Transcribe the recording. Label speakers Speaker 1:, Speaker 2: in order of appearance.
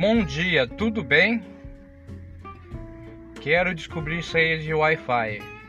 Speaker 1: Bom dia, tudo bem? Quero descobrir senha de Wi-Fi.